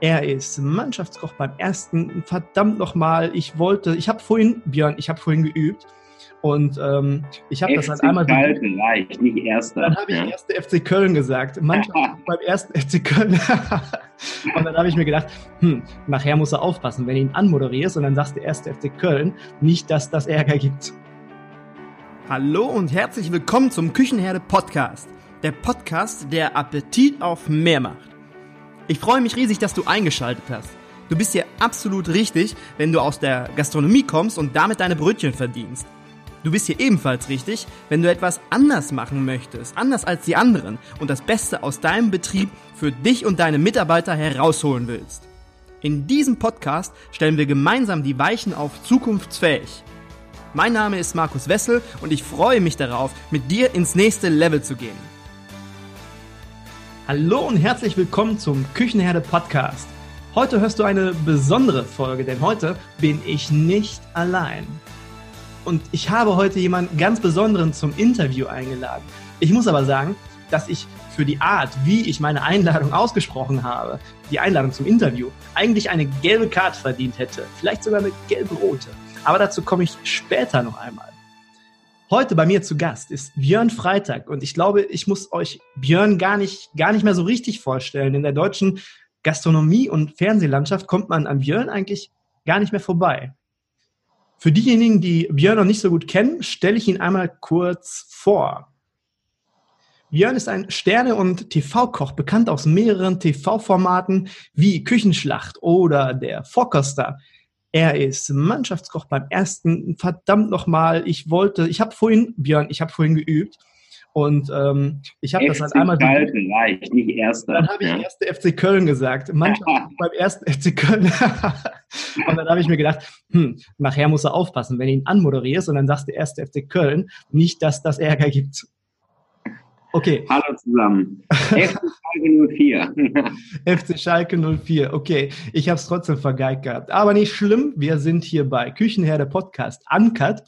Er ist Mannschaftskoch beim ersten. Verdammt nochmal, ich wollte, ich habe vorhin, Björn, ich habe vorhin geübt. Und ähm, ich habe das halt einmal. Kalt vielleicht, nicht erster. Dann habe ich ja. erste FC Köln gesagt. Mannschaft beim ersten FC Köln. und dann habe ich mir gedacht, hm, nachher muss er aufpassen, wenn du ihn anmoderierst und dann sagst du erste FC Köln, nicht, dass das Ärger gibt. Hallo und herzlich willkommen zum Küchenherde Podcast. Der Podcast, der Appetit auf mehr macht. Ich freue mich riesig, dass du eingeschaltet hast. Du bist hier absolut richtig, wenn du aus der Gastronomie kommst und damit deine Brötchen verdienst. Du bist hier ebenfalls richtig, wenn du etwas anders machen möchtest, anders als die anderen und das Beste aus deinem Betrieb für dich und deine Mitarbeiter herausholen willst. In diesem Podcast stellen wir gemeinsam die Weichen auf zukunftsfähig. Mein Name ist Markus Wessel und ich freue mich darauf, mit dir ins nächste Level zu gehen. Hallo und herzlich willkommen zum Küchenherde Podcast. Heute hörst du eine besondere Folge, denn heute bin ich nicht allein. Und ich habe heute jemanden ganz Besonderen zum Interview eingeladen. Ich muss aber sagen, dass ich für die Art, wie ich meine Einladung ausgesprochen habe, die Einladung zum Interview, eigentlich eine gelbe Karte verdient hätte. Vielleicht sogar eine gelb-rote. Aber dazu komme ich später noch einmal. Heute bei mir zu Gast ist Björn Freitag und ich glaube, ich muss euch Björn gar nicht, gar nicht mehr so richtig vorstellen. In der deutschen Gastronomie- und Fernsehlandschaft kommt man an Björn eigentlich gar nicht mehr vorbei. Für diejenigen, die Björn noch nicht so gut kennen, stelle ich ihn einmal kurz vor. Björn ist ein Sterne- und TV-Koch, bekannt aus mehreren TV-Formaten wie Küchenschlacht oder der Vorkoster, er ist Mannschaftskoch beim ersten. Verdammt nochmal, ich wollte, ich habe vorhin, Björn, ich habe vorhin geübt. Und ähm, ich habe das halt einmal. Kalt vielleicht, nicht erster. Dann habe ich ja. erste FC Köln gesagt. Mannschaft beim ersten FC Köln. und dann habe ich mir gedacht, hm, nachher muss er aufpassen, wenn du ihn anmoderierst und dann sagst du erste FC Köln, nicht, dass das Ärger gibt. Okay. Hallo zusammen. FC Schalke 04. FC Schalke 04. Okay, ich habe es trotzdem vergeigt gehabt. Aber nicht schlimm. Wir sind hier bei Küchenherde Podcast Uncut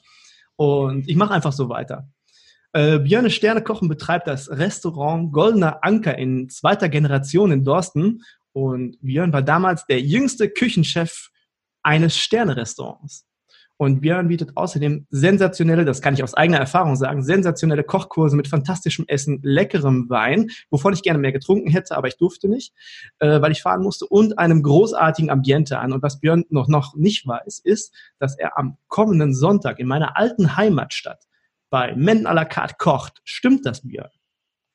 und ich mache einfach so weiter. Äh, Björn Sterne Kochen betreibt das Restaurant Goldener Anker in zweiter Generation in Dorsten und Björn war damals der jüngste Küchenchef eines Sterne-Restaurants. Und Björn bietet außerdem sensationelle, das kann ich aus eigener Erfahrung sagen, sensationelle Kochkurse mit fantastischem Essen, leckerem Wein, wovon ich gerne mehr getrunken hätte, aber ich durfte nicht, äh, weil ich fahren musste, und einem großartigen Ambiente an. Und was Björn noch, noch nicht weiß, ist, dass er am kommenden Sonntag in meiner alten Heimatstadt bei Men à la carte kocht. Stimmt das, Björn?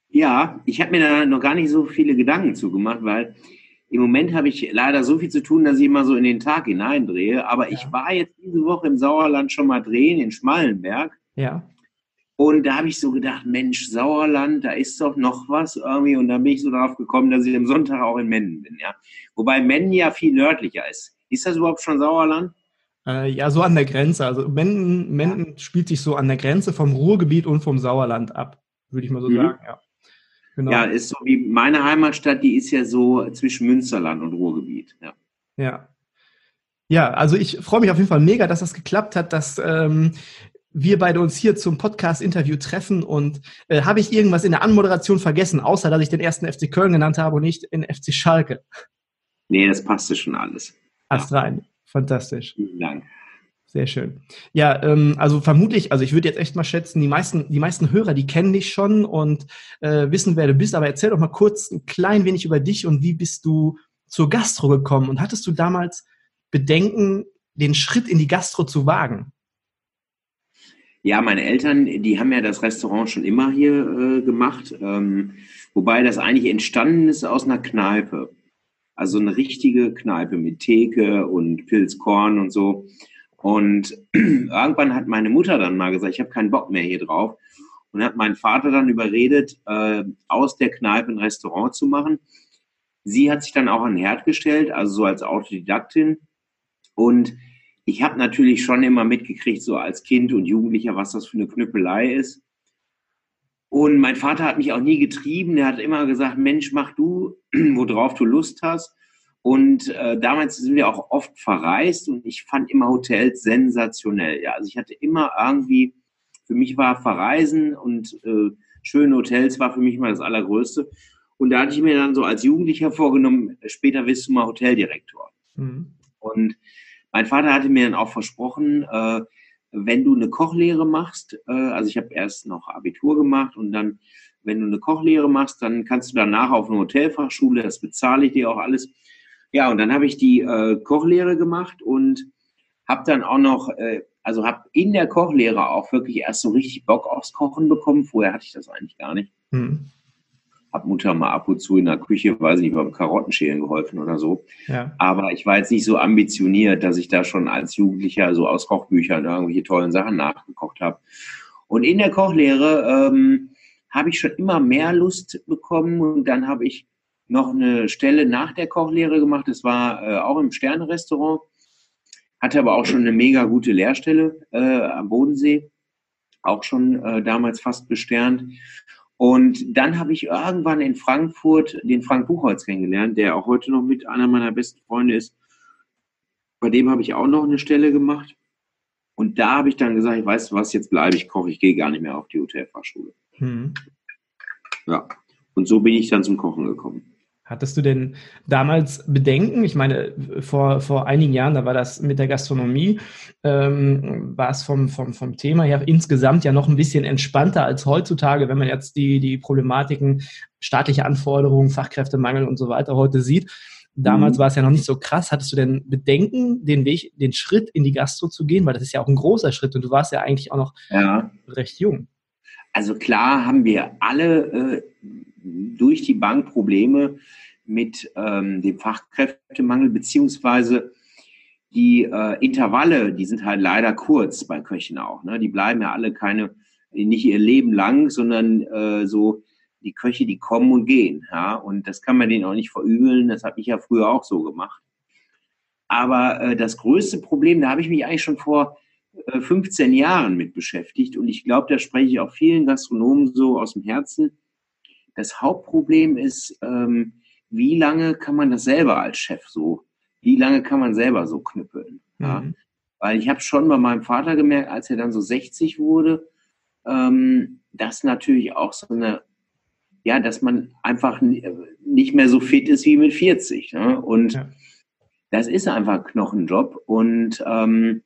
Ja, ich habe mir da noch gar nicht so viele Gedanken zugemacht, weil im Moment habe ich leider so viel zu tun, dass ich immer so in den Tag hineindrehe. Aber ja. ich war jetzt diese Woche im Sauerland schon mal drehen, in Schmallenberg. Ja. Und da habe ich so gedacht, Mensch, Sauerland, da ist doch noch was irgendwie. Und dann bin ich so darauf gekommen, dass ich am Sonntag auch in Mennen bin. Ja. Wobei Mennen ja viel nördlicher ist. Ist das überhaupt schon Sauerland? Äh, ja, so an der Grenze. Also Menden, Menden ja. spielt sich so an der Grenze vom Ruhrgebiet und vom Sauerland ab, würde ich mal so mhm. sagen, ja. Genau. Ja, ist so wie meine Heimatstadt, die ist ja so zwischen Münsterland und Ruhrgebiet. Ja. Ja. Ja, also ich freue mich auf jeden Fall mega, dass das geklappt hat, dass ähm, wir beide uns hier zum Podcast-Interview treffen und äh, habe ich irgendwas in der Anmoderation vergessen, außer dass ich den ersten FC Köln genannt habe und nicht den FC Schalke. Nee, das passte schon alles. Ast ja. rein. Fantastisch. Vielen Dank. Sehr schön. Ja, ähm, also vermutlich, also ich würde jetzt echt mal schätzen, die meisten, die meisten Hörer, die kennen dich schon und äh, wissen, wer du bist. Aber erzähl doch mal kurz ein klein wenig über dich und wie bist du zur Gastro gekommen? Und hattest du damals Bedenken, den Schritt in die Gastro zu wagen? Ja, meine Eltern, die haben ja das Restaurant schon immer hier äh, gemacht, ähm, wobei das eigentlich entstanden ist aus einer Kneipe. Also eine richtige Kneipe mit Theke und Pilzkorn und so. Und irgendwann hat meine Mutter dann mal gesagt, ich habe keinen Bock mehr hier drauf. Und hat meinen Vater dann überredet, äh, aus der Kneipe ein Restaurant zu machen. Sie hat sich dann auch an den Herd gestellt, also so als Autodidaktin. Und ich habe natürlich schon immer mitgekriegt, so als Kind und Jugendlicher, was das für eine Knüppelei ist. Und mein Vater hat mich auch nie getrieben. Er hat immer gesagt, Mensch, mach du, worauf du Lust hast. Und äh, damals sind wir auch oft verreist und ich fand immer Hotels sensationell. Ja, also ich hatte immer irgendwie, für mich war Verreisen und äh, schöne Hotels war für mich immer das Allergrößte. Und da hatte ich mir dann so als Jugendlicher vorgenommen, später wirst du mal Hoteldirektor. Mhm. Und mein Vater hatte mir dann auch versprochen, äh, wenn du eine Kochlehre machst, äh, also ich habe erst noch Abitur gemacht und dann, wenn du eine Kochlehre machst, dann kannst du danach auf eine Hotelfachschule, das bezahle ich dir auch alles. Ja, und dann habe ich die äh, Kochlehre gemacht und habe dann auch noch, äh, also habe in der Kochlehre auch wirklich erst so richtig Bock aufs Kochen bekommen. Vorher hatte ich das eigentlich gar nicht. Mhm habe Mutter mal ab und zu in der Küche, weiß ich nicht, beim Karottenschälen geholfen oder so. Ja. Aber ich war jetzt nicht so ambitioniert, dass ich da schon als Jugendlicher so aus Kochbüchern irgendwelche tollen Sachen nachgekocht habe. Und in der Kochlehre ähm, habe ich schon immer mehr Lust bekommen und dann habe ich noch eine Stelle nach der Kochlehre gemacht. Das war äh, auch im Sternenrestaurant, hatte aber auch schon eine mega gute Lehrstelle äh, am Bodensee, auch schon äh, damals fast besternt. Und dann habe ich irgendwann in Frankfurt den Frank Buchholz kennengelernt, der auch heute noch mit einer meiner besten Freunde ist. Bei dem habe ich auch noch eine Stelle gemacht. Und da habe ich dann gesagt, ich weiß was, jetzt bleibe ich Koch, ich gehe gar nicht mehr auf die Hotelfachschule. Hm. Ja, und so bin ich dann zum Kochen gekommen. Hattest du denn damals Bedenken? Ich meine, vor, vor einigen Jahren, da war das mit der Gastronomie, ähm, war es vom, vom, vom Thema her insgesamt ja noch ein bisschen entspannter als heutzutage, wenn man jetzt die, die Problematiken, staatliche Anforderungen, Fachkräftemangel und so weiter heute sieht. Damals mhm. war es ja noch nicht so krass. Hattest du denn Bedenken, den Weg, den Schritt in die Gastro zu gehen? Weil das ist ja auch ein großer Schritt und du warst ja eigentlich auch noch ja. recht jung. Also klar haben wir alle äh, durch die Bank Probleme mit ähm, dem Fachkräftemangel, beziehungsweise die äh, Intervalle, die sind halt leider kurz bei Köchen auch. Ne? Die bleiben ja alle keine, nicht ihr Leben lang, sondern äh, so die Köche, die kommen und gehen. Ja? Und das kann man denen auch nicht verübeln. Das habe ich ja früher auch so gemacht. Aber äh, das größte Problem, da habe ich mich eigentlich schon vor 15 äh, Jahren mit beschäftigt. Und ich glaube, da spreche ich auch vielen Gastronomen so aus dem Herzen. Das Hauptproblem ist, ähm, wie lange kann man das selber als Chef so, wie lange kann man selber so knüppeln? Ja? Mhm. Weil ich habe schon bei meinem Vater gemerkt, als er dann so 60 wurde, ähm, dass natürlich auch so eine, ja, dass man einfach nicht mehr so fit ist wie mit 40. Ne? Und ja. das ist einfach ein Knochenjob. Und ähm,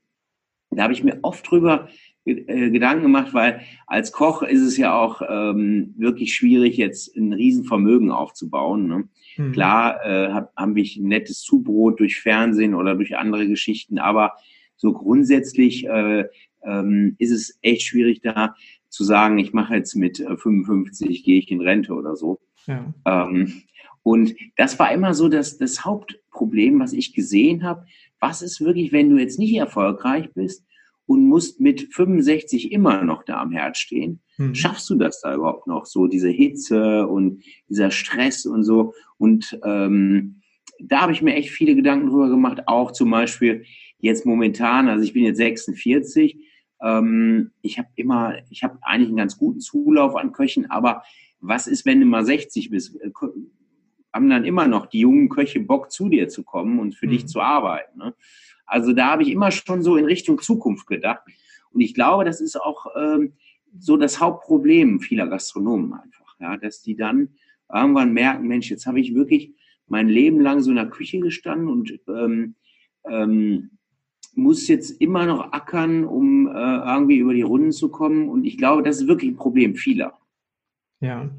da habe ich mir oft drüber äh, Gedanken gemacht, weil als Koch ist es ja auch ähm, wirklich schwierig, jetzt ein Riesenvermögen aufzubauen. Ne? Mhm. Klar äh, hab, haben wir ein nettes Zubrot durch Fernsehen oder durch andere Geschichten, aber so grundsätzlich äh, ähm, ist es echt schwierig da zu sagen, ich mache jetzt mit 55, äh, gehe ich in Rente oder so. Ja. Ähm, und das war immer so das, das Hauptproblem, was ich gesehen habe. Was ist wirklich, wenn du jetzt nicht erfolgreich bist und musst mit 65 immer noch da am Herd stehen. Mhm. Schaffst du das da überhaupt noch? So diese Hitze und dieser Stress und so. Und ähm, da habe ich mir echt viele Gedanken drüber gemacht. Auch zum Beispiel jetzt momentan, also ich bin jetzt 46. Ähm, ich habe immer, ich habe eigentlich einen ganz guten Zulauf an Köchen, aber was ist, wenn du mal 60 bist? Äh, haben dann immer noch die jungen Köche Bock, zu dir zu kommen und für mhm. dich zu arbeiten. Ne? Also da habe ich immer schon so in Richtung Zukunft gedacht. Und ich glaube, das ist auch ähm, so das Hauptproblem vieler Gastronomen einfach, ja, dass die dann irgendwann merken, Mensch, jetzt habe ich wirklich mein Leben lang so in der Küche gestanden und ähm, ähm, muss jetzt immer noch ackern, um äh, irgendwie über die Runden zu kommen. Und ich glaube, das ist wirklich ein Problem vieler. Ja,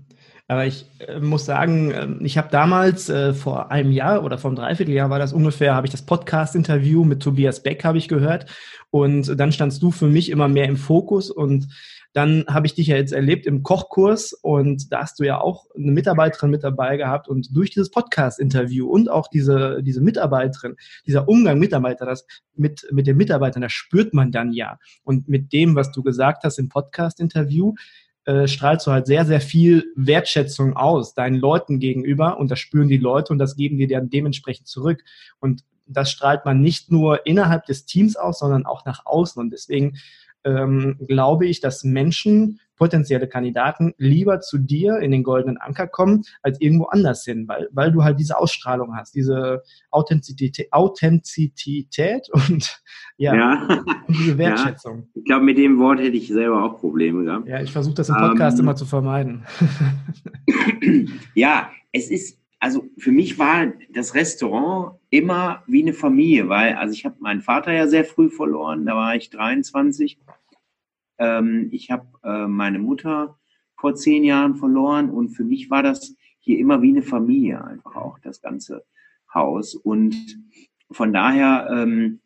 aber ich äh, muss sagen, äh, ich habe damals äh, vor einem Jahr oder vor einem Dreivierteljahr war das ungefähr, habe ich das Podcast-Interview mit Tobias Beck habe ich gehört. Und dann standst du für mich immer mehr im Fokus. Und dann habe ich dich ja jetzt erlebt im Kochkurs. Und da hast du ja auch eine Mitarbeiterin mit dabei gehabt. Und durch dieses Podcast-Interview und auch diese, diese Mitarbeiterin, dieser Umgang Mitarbeiter, das mit, mit den Mitarbeitern, das spürt man dann ja. Und mit dem, was du gesagt hast im Podcast-Interview, äh, strahlst du halt sehr, sehr viel Wertschätzung aus deinen Leuten gegenüber und das spüren die Leute und das geben die dann dementsprechend zurück. Und das strahlt man nicht nur innerhalb des Teams aus, sondern auch nach außen. Und deswegen ähm, glaube ich, dass Menschen potenzielle Kandidaten lieber zu dir in den goldenen Anker kommen, als irgendwo anders hin, weil, weil du halt diese Ausstrahlung hast, diese Authentizität, Authentizität und ja, Ja. und diese Wertschätzung. Ja, ich glaube, mit dem Wort hätte ich selber auch Probleme gehabt. Ja, ich versuche das im Podcast Ähm, immer zu vermeiden. Ja, es ist, also für mich war das Restaurant immer wie eine Familie, weil, also ich habe meinen Vater ja sehr früh verloren, da war ich 23. Ähm, ich habe äh, meine Mutter vor zehn Jahren verloren und für mich war das hier immer wie eine Familie einfach auch, das ganze Haus. Und von daher ähm,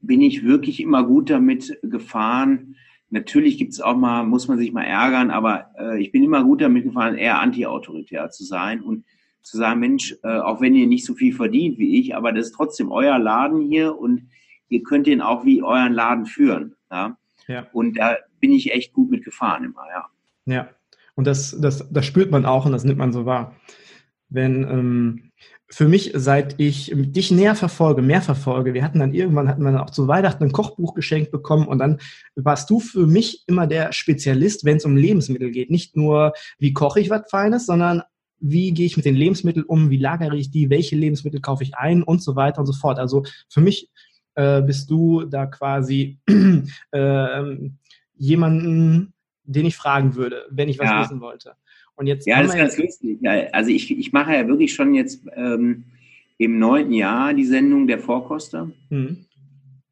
bin ich wirklich immer gut damit gefahren. Natürlich gibt es auch mal, muss man sich mal ärgern, aber äh, ich bin immer gut damit gefahren, eher anti-autoritär zu sein und zu sagen, Mensch, äh, auch wenn ihr nicht so viel verdient wie ich, aber das ist trotzdem euer Laden hier und ihr könnt den auch wie euren Laden führen. Ja? Ja. Und da bin ich echt gut mit gefahren immer, ja. Ja, und das, das, das spürt man auch und das nimmt man so wahr. Wenn ähm, für mich, seit ich dich näher verfolge, mehr verfolge, wir hatten dann irgendwann, hatten wir dann auch zu Weihnachten ein Kochbuch geschenkt bekommen und dann warst du für mich immer der Spezialist, wenn es um Lebensmittel geht. Nicht nur, wie koche ich was Feines, sondern wie gehe ich mit den Lebensmitteln um, wie lagere ich die, welche Lebensmittel kaufe ich ein und so weiter und so fort. Also für mich äh, bist du da quasi ähm, jemanden, den ich fragen würde, wenn ich was Ja. wissen wollte. Und jetzt Ja, das ist ganz lustig. Also ich, ich mache ja wirklich schon jetzt ähm, im neunten Jahr die Sendung der Vorkoster. Hm.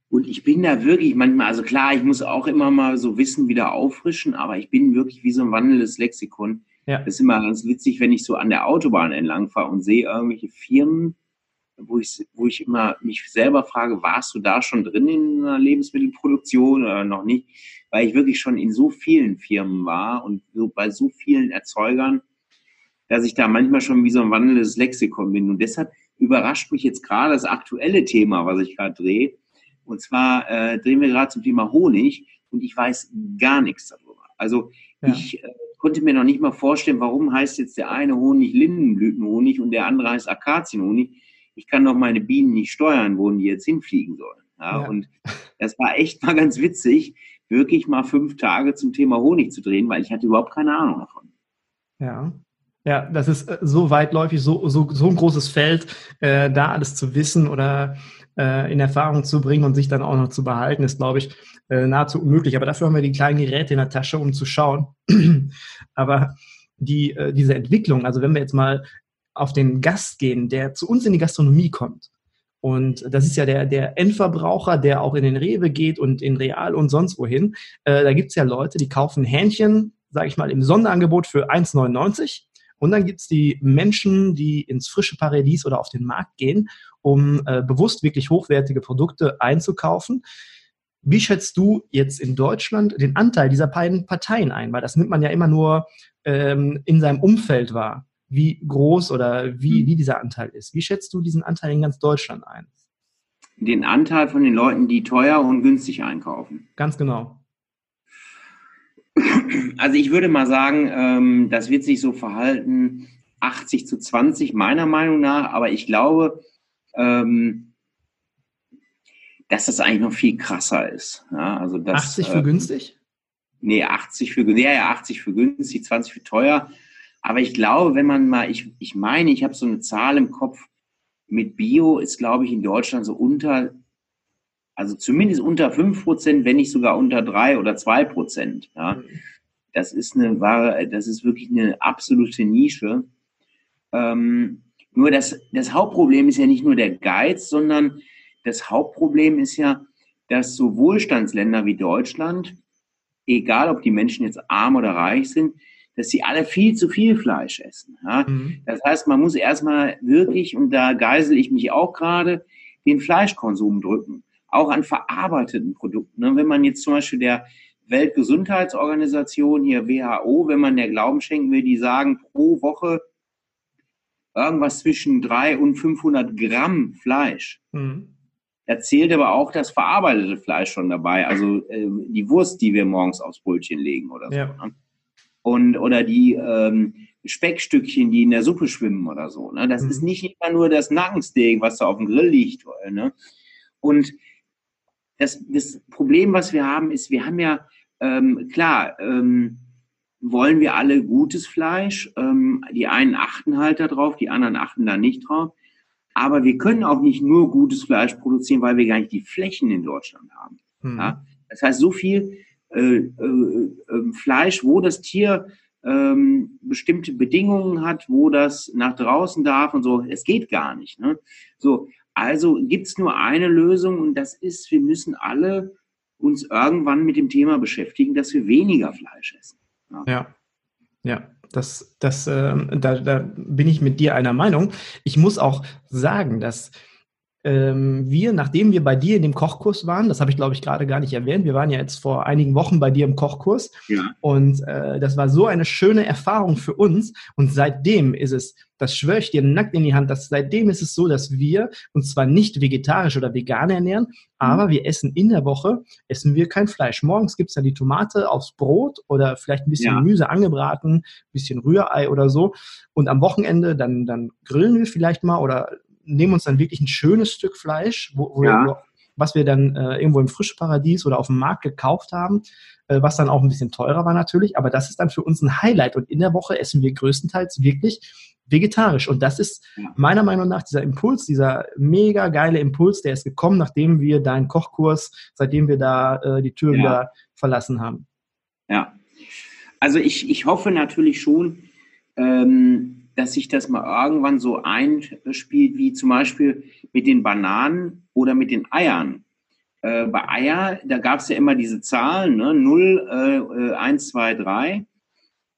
Und ich bin da wirklich manchmal, also klar, ich muss auch immer mal so Wissen wieder auffrischen, aber ich bin wirklich wie so ein wandelndes Lexikon. Ja. Das ist immer ganz witzig, wenn ich so an der Autobahn entlang fahre und sehe irgendwelche Firmen, wo ich, wo ich immer mich selber frage, warst du da schon drin in einer Lebensmittelproduktion oder noch nicht? Weil ich wirklich schon in so vielen Firmen war und so bei so vielen Erzeugern, dass ich da manchmal schon wie so ein wandelndes Lexikon bin. Und deshalb überrascht mich jetzt gerade das aktuelle Thema, was ich gerade drehe. Und zwar äh, drehen wir gerade zum Thema Honig und ich weiß gar nichts darüber. Also Ja. ich äh, konnte mir noch nicht mal vorstellen, warum heißt jetzt der eine Honig Lindenblütenhonig und der andere heißt Akazienhonig. Ich kann doch meine Bienen nicht steuern, wo die jetzt hinfliegen sollen. Ja, Ja. Und das war echt mal ganz witzig, wirklich mal fünf Tage zum Thema Honig zu drehen, weil ich hatte überhaupt keine Ahnung davon. Ja. Ja, das ist äh, so weitläufig, so, so, so ein großes Feld, äh, da alles zu wissen oder äh, in Erfahrung zu bringen und sich dann auch noch zu behalten, ist, glaube ich, äh, nahezu unmöglich. Aber dafür haben wir die kleinen Geräte in der Tasche, um zu schauen. Aber die, äh, diese Entwicklung, also wenn wir jetzt mal auf den Gast gehen, der zu uns in die Gastronomie kommt, und das ist ja der, der Endverbraucher, der auch in den Rewe geht und in Real und sonst wohin. Äh, da gibt's ja Leute, die kaufen Hähnchen, sage ich mal, im Sonderangebot für 1,99. Und dann gibt's die Menschen, die ins frische Paradies oder auf den Markt gehen, um äh, bewusst wirklich hochwertige Produkte einzukaufen. Wie schätzt du jetzt in Deutschland den Anteil dieser beiden Parteien ein? Weil das nimmt man ja immer nur ähm, in seinem Umfeld wahr, wie groß oder wie, wie dieser Anteil ist. Wie schätzt du diesen Anteil in ganz Deutschland ein? Den Anteil von den Leuten, die teuer und günstig einkaufen. Ganz genau. Also ich würde mal sagen, ähm, das wird sich so verhalten 80 zu 20 meiner Meinung nach, aber ich glaube, ähm, dass das eigentlich noch viel krasser ist. Ja, also das, 80 für äh, günstig? Nee, 80 für günstig, ja, ja, 80 für günstig, 20 für teuer. Aber ich glaube, wenn man mal, ich, ich meine, ich habe so eine Zahl im Kopf, mit Bio ist, glaube ich, in Deutschland so unter, also zumindest unter 5 Prozent, wenn nicht sogar unter 3 oder 2 Prozent. Ja. Das ist eine wahre, das ist wirklich eine absolute Nische. Ähm, nur das, das Hauptproblem ist ja nicht nur der Geiz, sondern das Hauptproblem ist ja, dass so Wohlstandsländer wie Deutschland, egal ob die Menschen jetzt arm oder reich sind, dass sie alle viel zu viel Fleisch essen. Ja? Mhm. Das heißt, man muss erstmal wirklich, und da geisel ich mich auch gerade, den Fleischkonsum drücken. Auch an verarbeiteten Produkten. Ne? Wenn man jetzt zum Beispiel der Weltgesundheitsorganisation hier WHO, wenn man der Glauben schenken will, die sagen pro Woche irgendwas zwischen drei und 500 Gramm Fleisch. Mhm. Da zählt aber auch das verarbeitete Fleisch schon dabei, also äh, die Wurst, die wir morgens aufs Brötchen legen oder so. Ja. Ne? Und oder die ähm, Speckstückchen, die in der Suppe schwimmen oder so. Ne? Das Mhm. ist nicht immer nur das Nackensteak, was da auf dem Grill liegt. Ne? Und das, das Problem, was wir haben, ist, wir haben ja ähm, klar, ähm, wollen wir alle gutes Fleisch. Ähm, die einen achten halt darauf, die anderen achten da nicht drauf. Aber wir können auch nicht nur gutes Fleisch produzieren, weil wir gar nicht die Flächen in Deutschland haben. Mhm. Ja? Das heißt, so viel äh, äh, äh, Fleisch, wo das Tier ähm, bestimmte Bedingungen hat, wo das nach draußen darf und so, es geht gar nicht. Ne? So, also gibt's nur eine Lösung und das ist, wir müssen alle uns irgendwann mit dem Thema beschäftigen, dass wir weniger Fleisch essen. Ja, ja. ja. Das, das, äh, da, da bin ich mit dir einer Meinung. Ich muss auch sagen, dass ähm, wir, nachdem wir bei dir in dem Kochkurs waren, das habe ich glaube ich gerade gar nicht erwähnt, wir waren ja jetzt vor einigen Wochen bei dir im Kochkurs ja. und äh, das war so eine schöne Erfahrung für uns und seitdem ist es, das schwöre ich dir nackt in die Hand, dass seitdem ist es so, dass wir uns zwar nicht vegetarisch oder vegan ernähren, mhm. aber wir essen in der Woche, essen wir kein Fleisch. Morgens gibt es dann die Tomate aufs Brot oder vielleicht ein bisschen ja. Gemüse angebraten, ein bisschen Rührei oder so und am Wochenende dann, dann grillen wir vielleicht mal oder nehmen uns dann wirklich ein schönes Stück Fleisch, wo, wo ja. was wir dann äh, irgendwo im Frischparadies oder auf dem Markt gekauft haben, äh, was dann auch ein bisschen teurer war natürlich, aber das ist dann für uns ein Highlight und in der Woche essen wir größtenteils wirklich vegetarisch und das ist meiner Meinung nach dieser Impuls, dieser mega geile Impuls, der ist gekommen, nachdem wir deinen Kochkurs, seitdem wir da äh, die Tür ja. wieder verlassen haben. Ja, also ich, ich hoffe natürlich schon, ähm, dass sich das mal irgendwann so einspielt, wie zum Beispiel mit den Bananen oder mit den Eiern. Äh, bei Eier, da gab es ja immer diese Zahlen, ne? 0, äh, 1, 2, 3.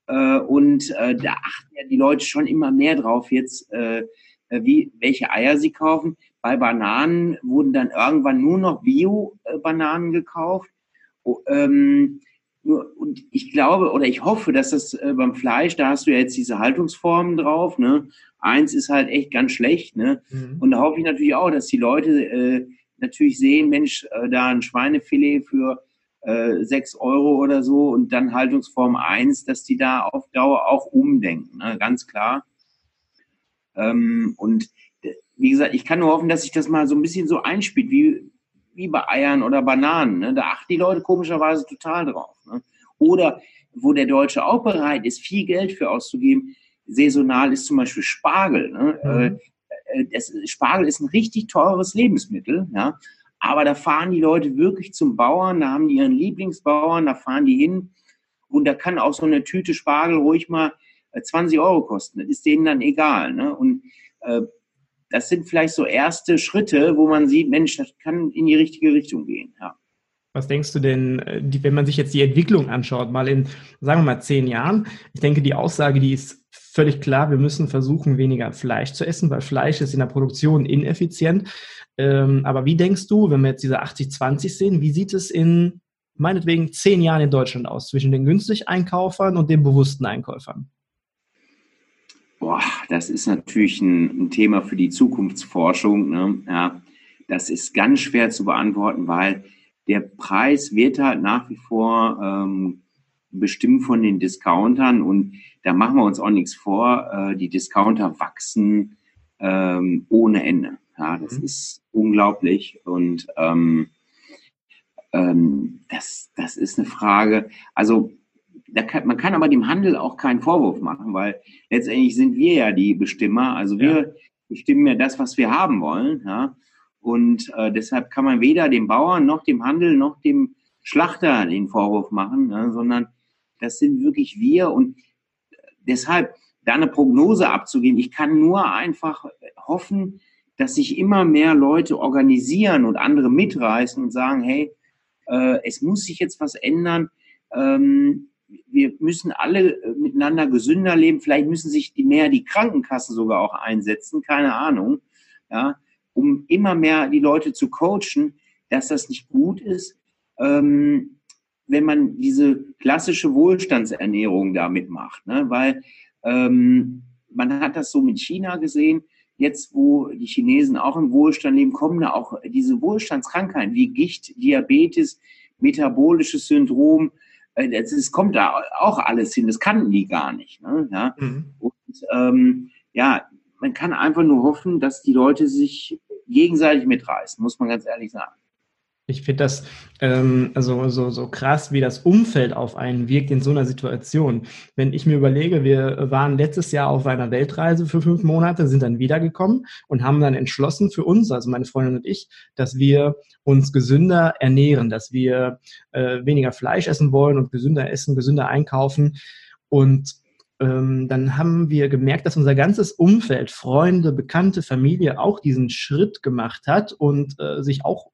Äh, und äh, da achten ja die Leute schon immer mehr drauf jetzt, äh, wie, welche Eier sie kaufen. Bei Bananen wurden dann irgendwann nur noch Bio-Bananen gekauft. Oh, ähm, nur, und ich glaube oder ich hoffe, dass das äh, beim Fleisch, da hast du ja jetzt diese Haltungsformen drauf, ne? Eins ist halt echt ganz schlecht, ne? Mhm. Und da hoffe ich natürlich auch, dass die Leute äh, natürlich sehen, Mensch, äh, da ein Schweinefilet für äh, 6 Euro oder so und dann Haltungsform 1, dass die da auf Dauer auch umdenken, ne? ganz klar. Ähm, und wie gesagt, ich kann nur hoffen, dass sich das mal so ein bisschen so einspielt, wie, wie bei Eiern oder Bananen. Ne? Da achten die Leute komischerweise total drauf. Ne? Oder wo der Deutsche auch bereit ist, viel Geld für auszugeben, saisonal ist zum Beispiel Spargel. Ne? Mhm. Äh, äh, das, Spargel ist ein richtig teures Lebensmittel, ja. Aber da fahren die Leute wirklich zum Bauern, da haben die ihren Lieblingsbauern, da fahren die hin und da kann auch so eine Tüte Spargel ruhig mal 20 äh, Euro kosten. Das ist denen dann egal. Ne? Und äh, das sind vielleicht so erste Schritte, wo man sieht, Mensch, das kann in die richtige Richtung gehen. Ja. Was denkst du denn, äh, wenn man sich jetzt die Entwicklung anschaut, mal in, sagen wir mal, zehn Jahren? Ich denke, die Aussage, die ist völlig klar, wir müssen versuchen, weniger Fleisch zu essen, weil Fleisch ist in der Produktion ineffizient. Ähm, aber wie denkst du, wenn wir jetzt diese 80-20 sehen, wie sieht es in meinetwegen zehn Jahren in Deutschland aus, zwischen den günstig Einkäufern und den bewussten Einkäufern? Boah, das ist natürlich ein, ein Thema für die Zukunftsforschung. Ne? Ja, das ist ganz schwer zu beantworten, weil der Preis wird halt nach wie vor ähm, bestimmt von den Discountern und da machen wir uns auch nichts vor. Äh, die Discounter wachsen ähm, ohne Ende. Ja, das mhm. ist unglaublich und ähm, ähm, das, das ist eine Frage. Also kann, man kann aber dem Handel auch keinen Vorwurf machen, weil letztendlich sind wir ja die Bestimmer. Also wir ja. bestimmen ja das, was wir haben wollen. Ja? Und äh, deshalb kann man weder dem Bauern noch dem Handel noch dem Schlachter den Vorwurf machen, ne? sondern das sind wirklich wir. Und deshalb da eine Prognose abzugeben, ich kann nur einfach hoffen, dass sich immer mehr Leute organisieren und andere mitreißen und sagen, hey, äh, es muss sich jetzt was ändern. Ähm, wir müssen alle äh, miteinander gesünder leben. Vielleicht müssen sich mehr die Krankenkassen sogar auch einsetzen, keine Ahnung, ja, um immer mehr die Leute zu coachen, dass das nicht gut ist, ähm, wenn man diese klassische Wohlstandsernährung damit macht, ne? weil ähm, man hat das so mit China gesehen. Jetzt, wo die Chinesen auch im Wohlstand leben, kommen da auch diese Wohlstandskrankheiten wie Gicht, Diabetes, metabolisches Syndrom, es kommt da auch alles hin, das kannten die gar nicht. Ne? Ja? Mhm. Und ähm, ja, man kann einfach nur hoffen, dass die Leute sich gegenseitig mitreißen, muss man ganz ehrlich sagen. Ich finde das ähm, also so, so krass, wie das Umfeld auf einen wirkt in so einer Situation. Wenn ich mir überlege, wir waren letztes Jahr auf einer Weltreise für fünf Monate, sind dann wiedergekommen und haben dann entschlossen für uns, also meine Freundin und ich, dass wir uns gesünder ernähren, dass wir äh, weniger Fleisch essen wollen und gesünder essen, gesünder einkaufen. Und ähm, dann haben wir gemerkt, dass unser ganzes Umfeld, Freunde, Bekannte, Familie auch diesen Schritt gemacht hat und äh, sich auch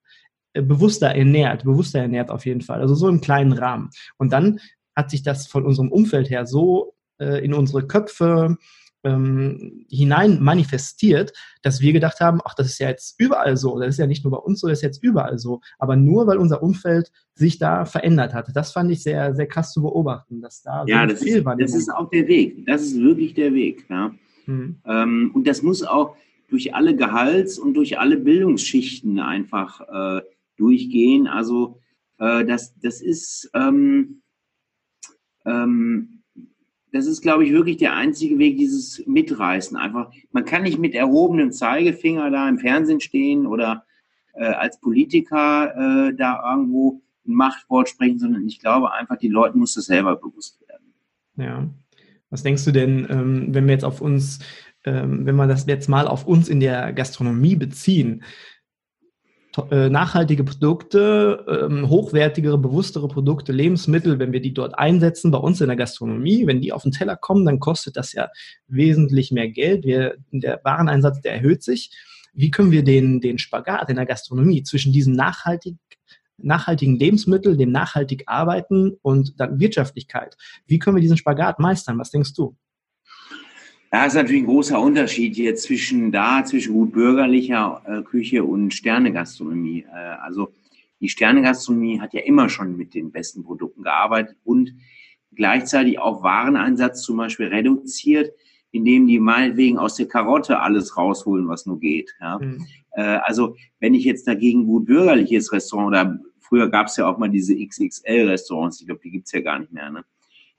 bewusster ernährt, bewusster ernährt auf jeden Fall, also so im kleinen Rahmen. Und dann hat sich das von unserem Umfeld her so äh, in unsere Köpfe ähm, hinein manifestiert, dass wir gedacht haben, ach, das ist ja jetzt überall so, das ist ja nicht nur bei uns so, das ist jetzt überall so, aber nur weil unser Umfeld sich da verändert hat. Das fand ich sehr, sehr krass zu beobachten, dass da ja, so das viel ist, war. Das ist auch der Weg, das ist wirklich der Weg. Ja. Hm. Ähm, und das muss auch durch alle Gehalts- und durch alle Bildungsschichten einfach äh, durchgehen. Also äh, das, das ist, ähm, ähm, das ist, glaube ich, wirklich der einzige Weg, dieses Mitreißen. Einfach, man kann nicht mit erhobenem Zeigefinger da im Fernsehen stehen oder äh, als Politiker äh, da irgendwo ein Machtwort sprechen, sondern ich glaube einfach, die Leute muss das selber bewusst werden. Ja. Was denkst du denn, ähm, wenn wir jetzt auf uns, ähm, wenn wir das jetzt mal auf uns in der Gastronomie beziehen? Äh, nachhaltige Produkte, ähm, hochwertigere, bewusstere Produkte, Lebensmittel, wenn wir die dort einsetzen, bei uns in der Gastronomie, wenn die auf den Teller kommen, dann kostet das ja wesentlich mehr Geld. Wir, der Wareneinsatz, der erhöht sich. Wie können wir den, den Spagat in der Gastronomie zwischen diesem nachhaltig, nachhaltigen Lebensmittel, dem nachhaltig Arbeiten und dann Wirtschaftlichkeit, wie können wir diesen Spagat meistern? Was denkst du? Ja, ist natürlich ein großer Unterschied hier zwischen da, zwischen gut bürgerlicher äh, Küche und Sternegastronomie. Äh, also die Sternegastronomie hat ja immer schon mit den besten Produkten gearbeitet und gleichzeitig auch Wareneinsatz zum Beispiel reduziert, indem die meinetwegen aus der Karotte alles rausholen, was nur geht. Ja? Mhm. Äh, also wenn ich jetzt dagegen gut bürgerliches Restaurant oder früher gab es ja auch mal diese XXL-Restaurants, ich glaube, die gibt's ja gar nicht mehr. Ne?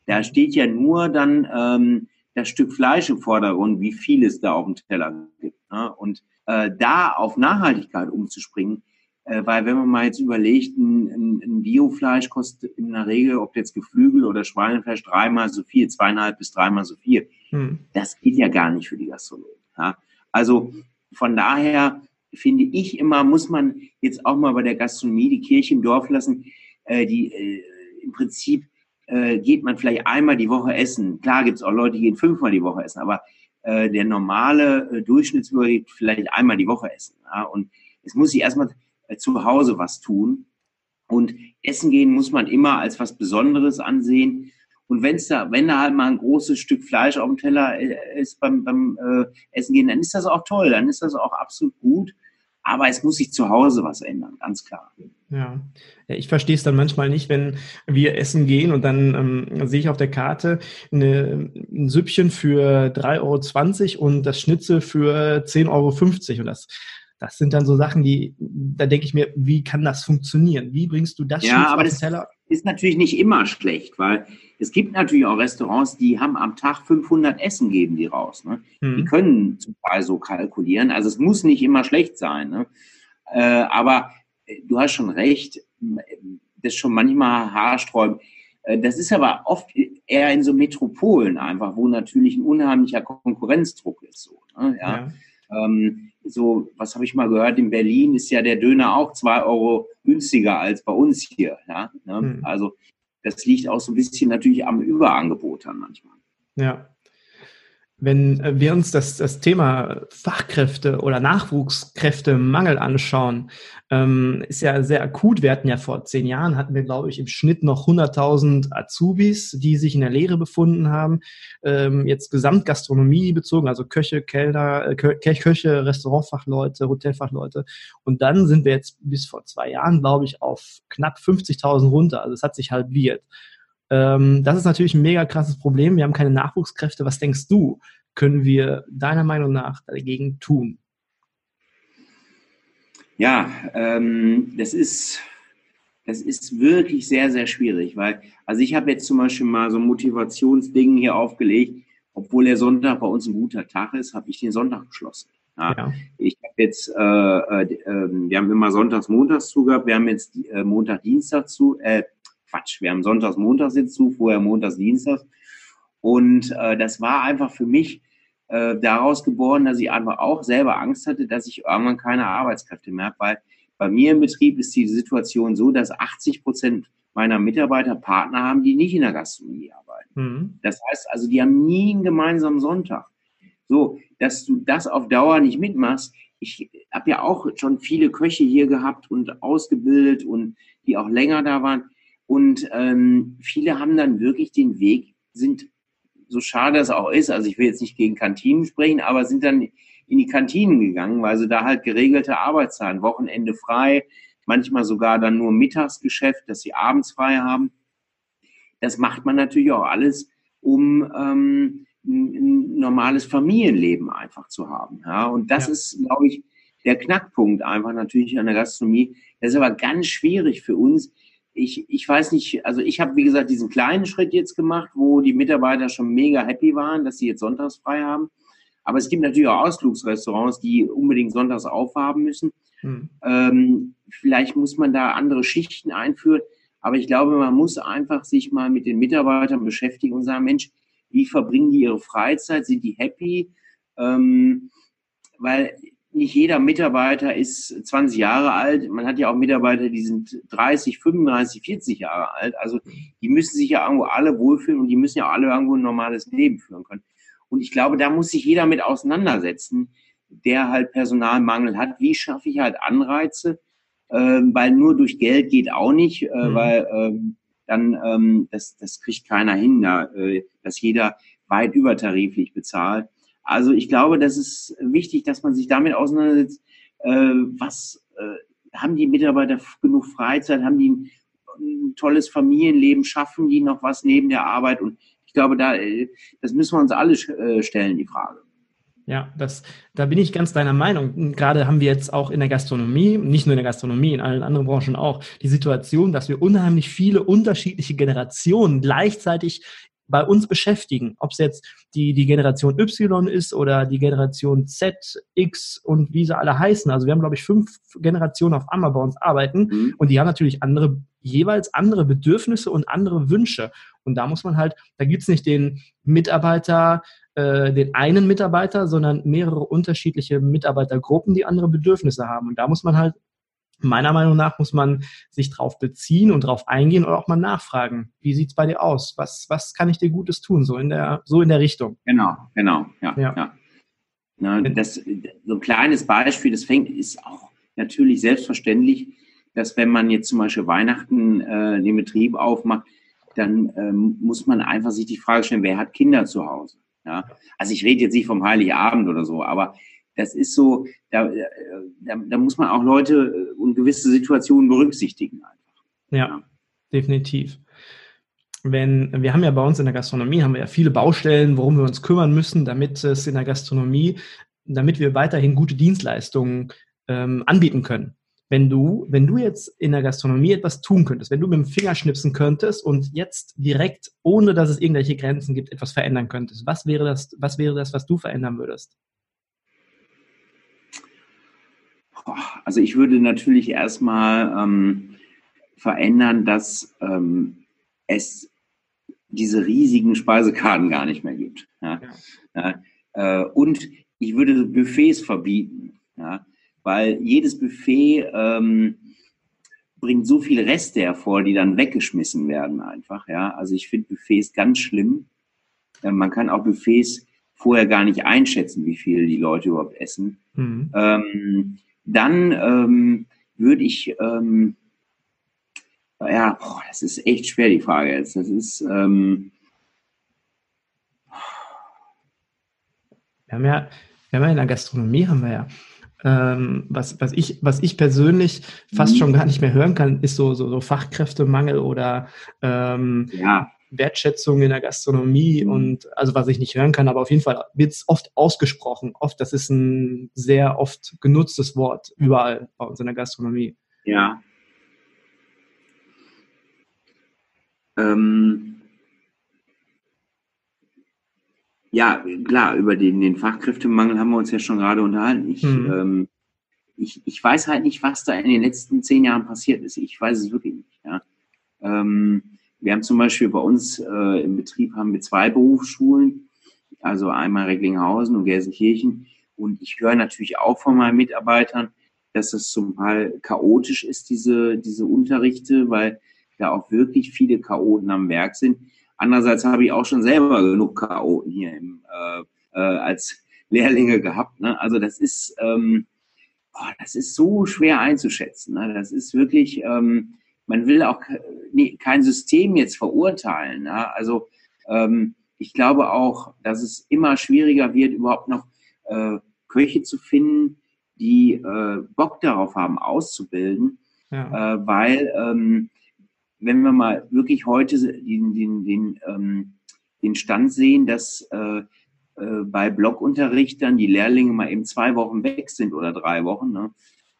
Da steht ja nur dann ähm, das Stück Fleisch im Vordergrund, wie viel es da auf dem Teller gibt. Ne? Und äh, da auf Nachhaltigkeit umzuspringen, äh, weil wenn man mal jetzt überlegt, ein, ein, Biofleisch kostet in der Regel, ob jetzt Geflügel oder Schweinefleisch, dreimal so viel, zweieinhalb bis dreimal so viel. Hm. Das geht ja gar nicht für die Gastronomen. Ja? Also von daher finde ich immer, muss man jetzt auch mal bei der Gastronomie die Kirche im Dorf lassen, äh, die äh, im Prinzip äh, geht man vielleicht einmal die Woche essen. Klar gibt es auch Leute, die gehen fünfmal die Woche essen, aber äh, der normale äh, Durchschnittsbürger geht vielleicht einmal die Woche essen. Ja? Und es muss sich erstmal äh, zu Hause was tun. Und essen gehen muss man immer als was Besonderes ansehen. Und wenn's da, wenn da halt mal ein großes Stück Fleisch auf dem Teller äh, ist beim, beim äh, Essen gehen, dann ist das auch toll, dann ist das auch absolut gut. Aber es muss sich zu Hause was ändern, ganz klar. Ja. ich verstehe es dann manchmal nicht, wenn wir essen gehen und dann ähm, sehe ich auf der Karte eine, ein Süppchen für 3,20 Euro und das Schnitzel für 10,50 Euro. Und das, das sind dann so Sachen, die, da denke ich mir, wie kann das funktionieren? Wie bringst du das ja, aber das Teller? Ist natürlich nicht immer schlecht, weil es gibt natürlich auch Restaurants, die haben am Tag 500 Essen geben die raus. Ne? Hm. Die können zum Teil so kalkulieren. Also es muss nicht immer schlecht sein. Ne? Äh, aber äh, du hast schon recht, das ist schon manchmal haarsträubend. Äh, das ist aber oft eher in so Metropolen einfach, wo natürlich ein unheimlicher Konkurrenzdruck ist. So, ne? ja. ja. Ähm, so, was habe ich mal gehört, in Berlin ist ja der Döner auch zwei Euro günstiger als bei uns hier. Ja? Ne? Mhm. Also das liegt auch so ein bisschen natürlich am Überangebot dann manchmal. Ja, wenn äh, wir uns das, das Thema Fachkräfte oder Nachwuchskräftemangel anschauen, ähm, ist ja sehr akut. Wir hatten ja vor zehn Jahren, hatten wir, glaube ich, im Schnitt noch 100.000 Azubis, die sich in der Lehre befunden haben. Ähm, jetzt Gesamtgastronomie bezogen, also Köche, Kellner, äh, Köche, Restaurantfachleute, Hotelfachleute. Und dann sind wir jetzt bis vor zwei Jahren, glaube ich, auf knapp 50.000 runter. Also es hat sich halbiert. Ähm, das ist natürlich ein mega krasses Problem. Wir haben keine Nachwuchskräfte. Was denkst du, können wir deiner Meinung nach dagegen tun? Ja, ähm, das ist das ist wirklich sehr, sehr schwierig, weil, also ich habe jetzt zum Beispiel mal so ein Motivationsding hier aufgelegt, obwohl der Sonntag bei uns ein guter Tag ist, habe ich den Sonntag geschlossen. Ja. ja. Ich habe jetzt, äh, äh, ähm, wir haben immer sonntags, montags zu gehabt, wir haben jetzt äh, Montag, Dienstag zu, äh, Quatsch, wir haben sonntags, montags jetzt zu, vorher montags, dienstags. Und äh, das war einfach für mich äh, daraus geboren, dass ich einfach auch selber Angst hatte, dass ich irgendwann keine Arbeitskräfte mehr habe, weil bei mir im Betrieb ist die Situation so, dass 80 Prozent meiner Mitarbeiter Partner haben, die nicht in der Gastronomie arbeiten. Mhm. Das heißt also, die haben nie einen gemeinsamen Sonntag. So, dass du das auf Dauer nicht mitmachst. Ich habe ja auch schon viele Köche hier gehabt und ausgebildet und die auch länger da waren. Und ähm, viele haben dann wirklich den Weg, sind so schade es auch ist, also ich will jetzt nicht gegen Kantinen sprechen, aber sind dann in die Kantinen gegangen, weil sie da halt geregelte Arbeitszeiten, Wochenende frei, manchmal sogar dann nur Mittagsgeschäft, dass sie abends frei haben. Das macht man natürlich auch alles, um ähm, ein, normales Familienleben einfach zu haben. Ja? Und das ja. ist, glaube ich, der Knackpunkt einfach natürlich an der Gastronomie. Das ist aber ganz schwierig für uns. Ich, ich weiß nicht, also ich habe, wie gesagt, diesen kleinen Schritt jetzt gemacht, wo die Mitarbeiter schon mega happy waren, dass sie jetzt sonntags frei haben. Aber es gibt natürlich auch Ausflugsrestaurants, die unbedingt sonntags aufhaben müssen. Hm. Ähm, vielleicht muss man da andere Schichten einführen. Aber ich glaube, man muss einfach sich mal mit den Mitarbeitern beschäftigen und sagen, Mensch, wie verbringen die ihre Freizeit? Sind die happy? Ähm, weil nicht jeder Mitarbeiter ist 20 Jahre alt. Man hat ja auch Mitarbeiter, die sind 30, 35, 40 Jahre alt. Also die müssen sich ja irgendwo alle wohlfühlen und die müssen ja alle irgendwo ein normales Leben führen können. Und ich glaube, da muss sich jeder mit auseinandersetzen, der halt Personalmangel hat. Wie schaffe ich halt Anreize? Ähm, weil nur durch Geld geht auch nicht, äh, mhm. weil ähm, dann ähm, das, das kriegt keiner hin, da, äh, dass jeder weit übertariflich bezahlt. Also ich glaube, das ist wichtig, dass man sich damit auseinandersetzt, äh, was äh, haben die Mitarbeiter genug Freizeit, haben die ein, ein, tolles Familienleben, schaffen die noch was neben der Arbeit? Und ich glaube, da, äh, das müssen wir uns alle äh, stellen, die Frage. Ja, das, da bin ich ganz deiner Meinung. Gerade haben wir jetzt auch in der Gastronomie, nicht nur in der Gastronomie, in allen anderen Branchen auch, die Situation, dass wir unheimlich viele unterschiedliche Generationen gleichzeitig bei uns beschäftigen. Ob es jetzt die, die Generation Y ist oder die Generation Z, X und wie sie alle heißen. Also wir haben, glaube ich, fünf Generationen auf einmal bei uns arbeiten mhm. und die haben natürlich andere, jeweils andere Bedürfnisse und andere Wünsche. Und da muss man halt, da gibt's nicht den Mitarbeiter, äh, den einen Mitarbeiter, sondern mehrere unterschiedliche Mitarbeitergruppen, die andere Bedürfnisse haben. Und da muss man halt meiner Meinung nach muss man sich drauf beziehen und drauf eingehen oder auch mal nachfragen. Wie sieht's bei dir aus? Was, was kann ich dir Gutes tun? So in der, so in der Richtung. Genau, genau, ja, ja. ja. Na, das, so ein kleines Beispiel, das fängt, ist auch natürlich selbstverständlich, dass wenn man jetzt zum Beispiel Weihnachten äh, den Betrieb aufmacht, dann ähm, muss man einfach sich die Frage stellen, wer hat Kinder zu Hause? Ja? Also ich rede jetzt nicht vom Heiligabend oder so, aber das ist so, da, da, da muss man auch Leute und gewisse Situationen berücksichtigen einfach. Ja, ja, definitiv. Wenn, wir haben ja bei uns in der Gastronomie, haben wir ja viele Baustellen, worum wir uns kümmern müssen, damit es in der Gastronomie, damit wir weiterhin gute Dienstleistungen ähm, anbieten können. Wenn du, wenn du jetzt in der Gastronomie etwas tun könntest, wenn du mit dem Finger schnipsen könntest und jetzt direkt, ohne dass es irgendwelche Grenzen gibt, etwas verändern könntest, was wäre das, was wäre das, was du verändern würdest? Also ich würde natürlich erstmal ähm, verändern, dass ähm, es diese riesigen Speisekarten gar nicht mehr gibt. Ja? Ja. Äh, und ich würde Buffets verbieten, ja? weil jedes Buffet ähm, bringt so viele Reste hervor, die dann weggeschmissen werden einfach. Ja? Also ich finde Buffets ganz schlimm. Äh, man kann auch Buffets vorher gar nicht einschätzen, wie viel die Leute überhaupt essen. Mhm. Ähm, dann ähm, würde ich, ähm, ja, boah, das ist echt schwer, die Frage jetzt. Das ist, ähm, wir haben ja, wir haben ja in der Gastronomie haben wir ja, ähm, was, was, ich, was ich persönlich fast mhm. schon gar nicht mehr hören kann, ist so, so, so Fachkräftemangel oder ähm, ja. Wertschätzung in der Gastronomie mhm. und also was ich nicht hören kann, aber auf jeden Fall wird es oft ausgesprochen. Oft, das ist ein sehr oft genutztes Wort überall bei uns in der Gastronomie. Ja. Ähm, Ja, klar, über den, den Fachkräftemangel haben wir uns ja schon gerade unterhalten. Ich, Mhm. ähm, ich, ich weiß halt nicht, was da in den letzten zehn Jahren passiert ist. Ich weiß es wirklich nicht. Ja. Ähm, wir haben zum Beispiel bei uns äh, im Betrieb haben wir zwei Berufsschulen, also einmal Recklinghausen und Gelsenkirchen. Und ich höre natürlich auch von meinen Mitarbeitern, dass es zum Teil chaotisch ist, diese, diese Unterrichte, weil da auch wirklich viele Chaoten am Werk sind. Andererseits habe ich auch schon selber genug Chaoten hier im, äh, äh, als Lehrlinge gehabt. Ne? Also das ist, ähm, boah, das ist so schwer einzuschätzen. Ne? Das ist wirklich, ähm, man will auch kein System jetzt verurteilen. Ne? Also ähm, ich glaube auch, dass es immer schwieriger wird, überhaupt noch äh, Köche zu finden, die äh, Bock darauf haben, auszubilden Ja. äh, weil ähm, wenn wir mal wirklich heute den, den, den, ähm, den Stand sehen, dass äh, äh, bei Blockunterricht dann die Lehrlinge mal eben zwei Wochen weg sind oder drei Wochen, ne?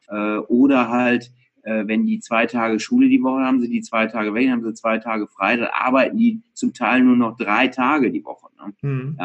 äh, oder halt, äh, wenn die zwei Tage Schule die Woche haben, sie die zwei Tage weg, haben sie zwei Tage frei, dann arbeiten die zum Teil nur noch drei Tage die Woche. Ne? Mhm.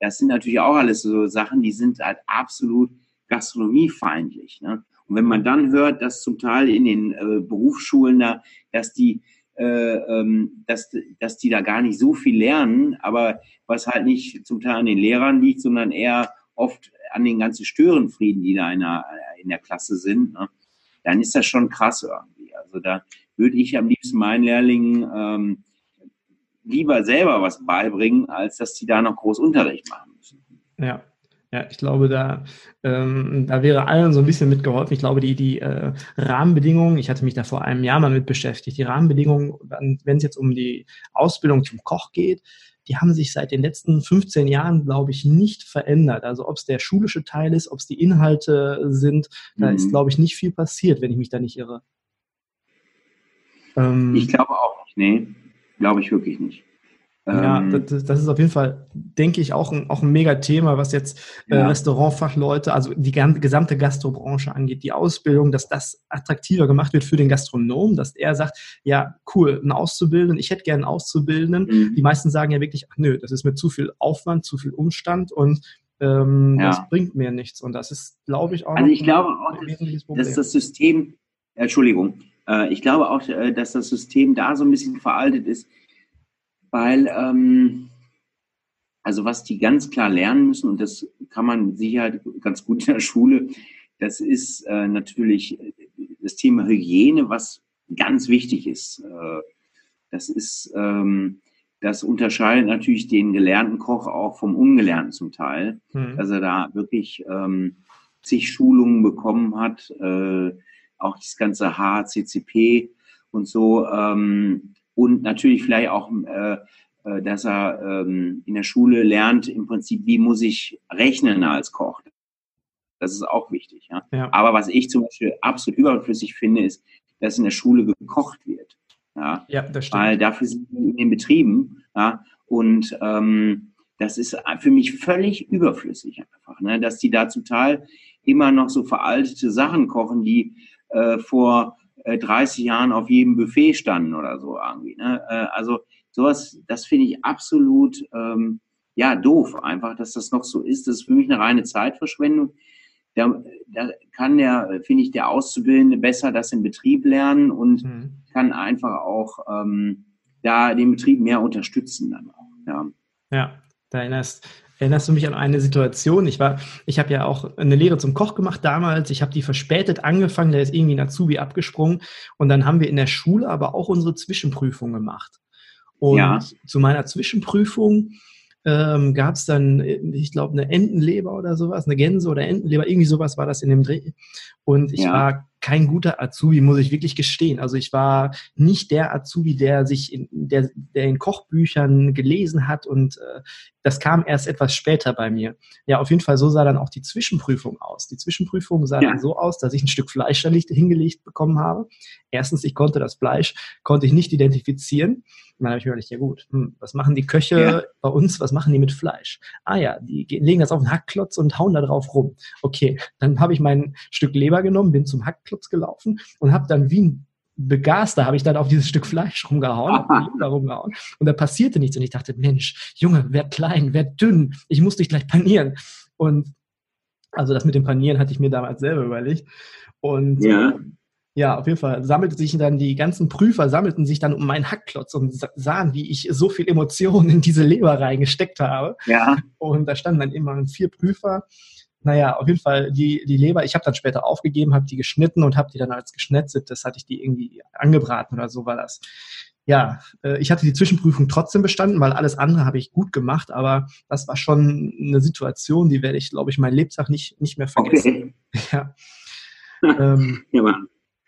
Das sind natürlich auch alles so Sachen, die sind halt absolut gastronomiefeindlich. Ne? Und wenn man dann hört, dass zum Teil in den äh, Berufsschulen da, dass die, äh, ähm, dass, dass die da gar nicht so viel lernen, aber was halt nicht zum Teil an den Lehrern liegt, sondern eher oft an den ganzen Störenfrieden, die da in der, in der Klasse sind, ne? Dann ist das schon krass irgendwie. Also da würde ich am liebsten meinen Lehrlingen ähm, lieber selber was beibringen, als dass die da noch groß Unterricht machen müssen. Ja. Ja, ich glaube, da, ähm, da wäre allen so ein bisschen mitgeholfen. Ich glaube, die, die äh, Rahmenbedingungen, ich hatte mich da vor einem Jahr mal mit beschäftigt, die Rahmenbedingungen, wenn es jetzt um die Ausbildung zum Koch geht, die haben sich seit den letzten 15 Jahren, glaube ich, nicht verändert. Also ob es der schulische Teil ist, ob es die Inhalte sind, da Mhm. ist, glaube ich, nicht viel passiert, wenn ich mich da nicht irre. Ähm, Ich glaube auch nicht, nee, glaube ich wirklich nicht. Ja, Ähm, das, das ist auf jeden Fall, denke ich, auch ein, auch ein mega Thema, was jetzt äh, Ja. Restaurantfachleute, also die gesamte Gastrobranche angeht, die Ausbildung, dass das attraktiver gemacht wird für den Gastronom, dass er sagt, ja, cool, einen Auszubildenden, ich hätte gerne einen Auszubildenden. mhm. Die meisten sagen ja wirklich, ach nö, das ist mir zu viel Aufwand, zu viel Umstand und ähm, Ja. das bringt mir nichts. Und das ist, glaube ich, auch Also noch ich glaube auch, ein wesentliches Problem. dass das System, Entschuldigung, äh, ich glaube auch, äh, dass das System da so ein bisschen veraltet ist, weil, ähm, also was die ganz klar lernen müssen, und das kann man mit Sicherheit ganz gut in der Schule, das ist äh, natürlich das Thema Hygiene, was ganz wichtig ist. Äh, das ist, ähm, das unterscheidet natürlich den gelernten Koch auch vom Ungelernten zum Teil Hm. dass er da wirklich ähm, zig Schulungen bekommen hat, äh, auch das ganze HCCP und so. Ähm, und natürlich vielleicht auch, äh, äh, dass er ähm, in der Schule lernt, im Prinzip, wie muss ich rechnen als Koch. Das ist auch wichtig. Ja? Ja. Aber was ich zum Beispiel absolut überflüssig finde, ist, dass in der Schule gekocht wird. Ja? ja, das stimmt. weil dafür sind die in den Betrieben. Ja, und ähm, das ist für mich völlig überflüssig einfach, ne? dass die da zum Teil immer noch so veraltete Sachen kochen, die äh, vor äh, 30 Jahren auf jedem Buffet standen oder so irgendwie. Ne? Äh, also sowas, das finde ich absolut ähm, ja doof, einfach, dass das noch so ist. Das ist für mich eine reine Zeitverschwendung. Da, da kann der, finde ich, der Auszubildende besser das im Betrieb lernen und Hm. kann einfach auch ähm, da den Betrieb mehr unterstützen dann auch. Ja. Ja, da erinnerst, erinnerst du mich an eine Situation. Ich war, ich habe ja auch eine Lehre zum Koch gemacht damals. Ich habe die verspätet angefangen, da ist irgendwie ein Azubi abgesprungen. Und dann haben wir in der Schule aber auch unsere Zwischenprüfung gemacht. Und Ja. zu meiner Zwischenprüfung ähm, gab es dann, ich glaube, eine Entenleber oder sowas, eine Gänse oder Entenleber, irgendwie sowas war das in dem Dreh. Und ich Ja. war kein guter Azubi, muss ich wirklich gestehen. Also ich war nicht der Azubi, der sich in, der, der in Kochbüchern gelesen hat und äh, das kam erst etwas später bei mir. Ja, auf jeden Fall so sah dann auch die Zwischenprüfung aus. Die Zwischenprüfung sah Ja. dann so aus, dass ich ein Stück Fleisch hingelegt bekommen habe. Erstens, ich konnte das Fleisch, konnte ich nicht identifizieren. Und dann habe ich mir gedacht, ja gut, hm, was machen die Köche Ja. bei uns, was machen die mit Fleisch? Ah ja, die ge- legen das auf den Hackklotz und hauen da drauf rum. Okay, dann habe ich mein Stück Leber genommen, bin zum Hackklotz gelaufen und habe dann wie ein Begaster habe ich dann auf dieses Stück Fleisch rumgehauen, rumgehauen und da passierte nichts und ich dachte, Mensch, Junge, werd klein, werd dünn, ich muss dich gleich panieren. Und also das mit dem Panieren hatte ich mir damals selber überlegt. Und ja. Ja, auf jeden Fall sammelte sich dann die ganzen Prüfer sammelten sich dann um meinen Hackklotz und sahen, wie ich so viel Emotionen in diese Leber reingesteckt habe. Ja. Und da standen dann immer vier Prüfer. Naja, auf jeden Fall die, die Leber, ich habe dann später aufgegeben, habe die geschnitten und habe die dann als geschnetzelt, das hatte ich die irgendwie angebraten oder so war das. Ja, äh, ich hatte die Zwischenprüfung trotzdem bestanden, weil alles andere habe ich gut gemacht, aber das war schon eine Situation, die werde ich, glaube ich, mein Lebtag nicht, nicht mehr vergessen. Okay. Ja. ähm, ja,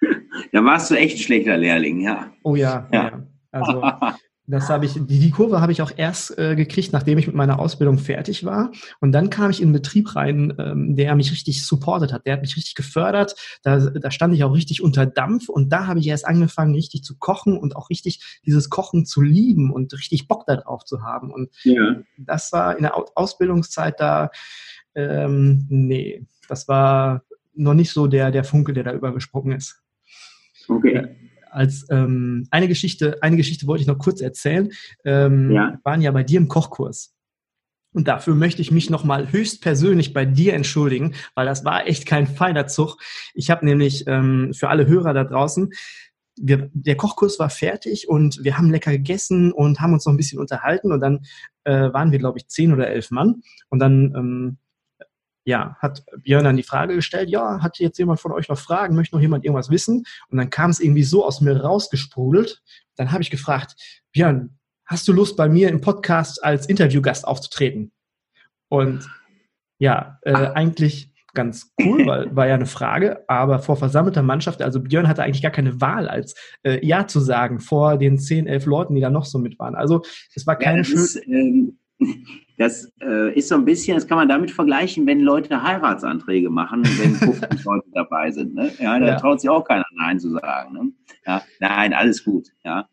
da warst du echt ein schlechter Lehrling, ja. Oh ja, ja. ja. Also das habe ich, die, die Kurve habe ich auch erst äh, gekriegt, nachdem ich mit meiner Ausbildung fertig war. Und dann kam ich in einen Betrieb rein, ähm, der mich richtig supportet hat. Der hat mich richtig gefördert. Da, da stand ich auch richtig unter Dampf. Und da habe ich erst angefangen, richtig zu kochen und auch richtig dieses Kochen zu lieben und richtig Bock darauf zu haben. Und ja. das war in der Ausbildungszeit da, ähm, nee, das war noch nicht so der, der Funke, der da übergesprungen ist. Okay. Als ähm, eine Geschichte, eine Geschichte wollte ich noch kurz erzählen. Ähm, ja. waren ja bei dir im Kochkurs. Und dafür möchte ich mich nochmal höchstpersönlich bei dir entschuldigen, weil das war echt kein feiner Zug. Ich habe nämlich ähm, für alle Hörer da draußen, wir, der Kochkurs war fertig und wir haben lecker gegessen und haben uns noch ein bisschen unterhalten und dann äh, waren wir, glaube ich, zehn oder elf Mann. Und dann ähm, ja, hat Björn dann die Frage gestellt, ja, hat jetzt jemand von euch noch Fragen, möchte noch jemand irgendwas wissen? Und dann kam es irgendwie so aus mir rausgesprudelt. Dann habe ich gefragt, Björn, hast du Lust bei mir im Podcast als Interviewgast aufzutreten? Und ja, äh, eigentlich ganz cool, weil war ja eine Frage, aber vor versammelter Mannschaft, also Björn hatte eigentlich gar keine Wahl, als äh, Ja zu sagen vor den zehn, elf Leuten, die da noch so mit waren. Also es war keine ja, schöne. Das äh, ist so ein bisschen, das kann man damit vergleichen, wenn Leute Heiratsanträge machen, wenn 50 Leute dabei sind. Ne? Ja, da ja. traut sich auch keiner Nein zu sagen. Ne? Ja, nein, alles gut. Ja.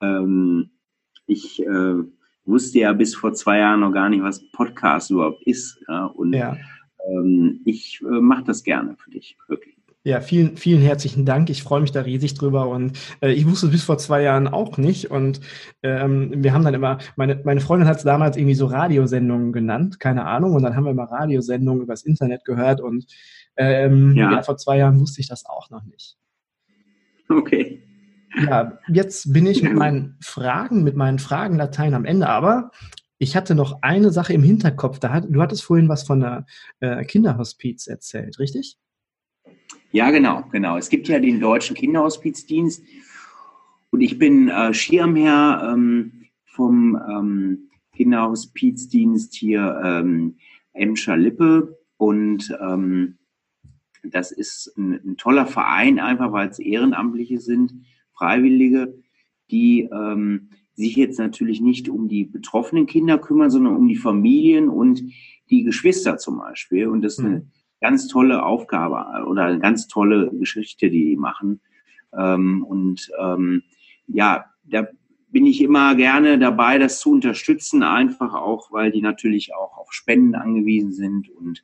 Ähm, ich äh, wusste ja bis vor zwei Jahren noch gar nicht, was Podcast überhaupt ist. Ja? Und ja. Ähm, ich äh, mache das gerne für dich, wirklich. Ja, vielen, vielen herzlichen Dank. Ich freue mich da riesig drüber und äh, ich wusste es bis vor zwei Jahren auch nicht und ähm, wir haben dann immer, meine, meine Freundin hat es damals irgendwie so Radiosendungen genannt, keine Ahnung, und dann haben wir immer Radiosendungen übers Internet gehört und ähm, ja. ja. vor zwei Jahren wusste ich das auch noch nicht. Okay. Ja, jetzt bin ich mit meinen Fragen, mit meinen Fragen Latein am Ende, aber ich hatte noch eine Sache im Hinterkopf. Da hat, du hattest vorhin was von der äh, Kinderhospiz erzählt, richtig? Ja, genau, genau. Es gibt ja den Deutschen Kinderhospizdienst und ich bin äh, Schirmherr ähm, vom ähm, Kinderhospizdienst hier ähm, Emscher Lippe und ähm, das ist ein, ein, toller Verein, einfach weil es Ehrenamtliche sind, Freiwillige, die ähm, sich jetzt natürlich nicht um die betroffenen Kinder kümmern, sondern um die Familien und die Geschwister zum Beispiel. Und das ist eine mhm ganz tolle Aufgabe oder eine ganz tolle Geschichte, die die machen. Ähm, und ähm, ja, da bin ich immer gerne dabei, das zu unterstützen, einfach auch, weil die natürlich auch auf Spenden angewiesen sind. Und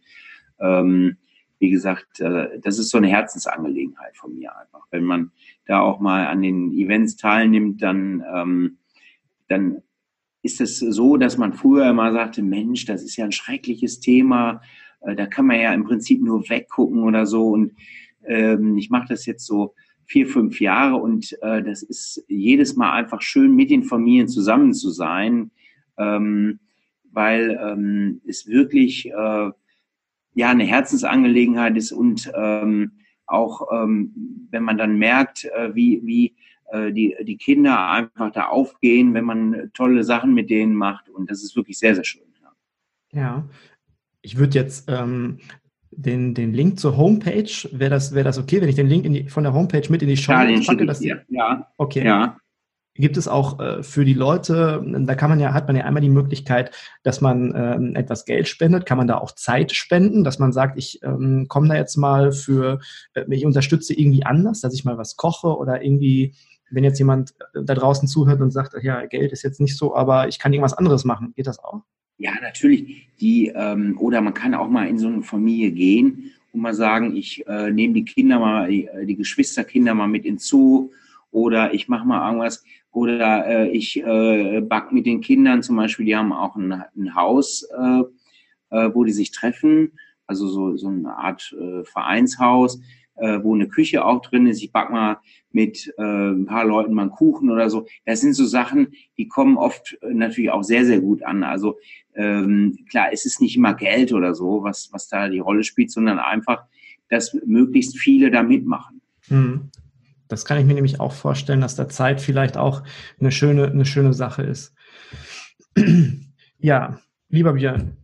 ähm, wie gesagt, äh, das ist so eine Herzensangelegenheit von mir einfach. Wenn man da auch mal an den Events teilnimmt, dann, ähm, dann ist es so, dass man früher immer sagte, Mensch, das ist ja ein schreckliches Thema äh, da kann man ja im Prinzip nur weggucken oder so. Und ähm, ich mache das jetzt so vier, fünf Jahre und äh, das ist jedes Mal einfach schön, mit den Familien zusammen zu sein, ähm, weil ähm, es wirklich äh, ja eine Herzensangelegenheit ist und ähm, auch ähm, wenn man dann merkt, äh, wie, wie äh, die, die Kinder einfach da aufgehen, wenn man tolle Sachen mit denen macht und das ist wirklich sehr, sehr schön. Ja, ich würde jetzt ähm, den, den Link zur Homepage, wäre das, wär das okay, wenn ich den Link die, von der Homepage mit in die Show ja, packe? Dass, ja. Okay. Ja. Gibt es auch äh, für die Leute, da kann man ja, hat man ja einmal die Möglichkeit, dass man ähm, etwas Geld spendet, kann man da auch Zeit spenden, dass man sagt, ich ähm, komme da jetzt mal für, äh, ich unterstütze irgendwie anders, dass ich mal was koche oder irgendwie, wenn jetzt jemand äh, da draußen zuhört und sagt, ja, Geld ist jetzt nicht so, aber ich kann irgendwas anderes machen, geht das auch? Ja, natürlich. Die, ähm, oder man kann auch mal in so eine Familie gehen und mal sagen, ich äh, nehme die Kinder mal, die, äh, die Geschwisterkinder mal mit ins Zoo oder ich mache mal irgendwas. Oder äh, ich äh, back mit den Kindern zum Beispiel, die haben auch ein, ein Haus, äh, äh, wo die sich treffen, also so, so eine Art äh, Vereinshaus, äh, wo eine Küche auch drin ist. Ich back mal mit äh, ein paar Leuten mal einen Kuchen oder so. Das sind so Sachen, die kommen oft äh, natürlich auch sehr, sehr gut an. Also ähm, klar, es ist nicht immer Geld oder so, was, was da die Rolle spielt, sondern einfach, dass möglichst viele da mitmachen. Hm. Das kann ich mir nämlich auch vorstellen, dass da Zeit vielleicht auch eine schöne, eine schöne Sache ist. ja, lieber Björn,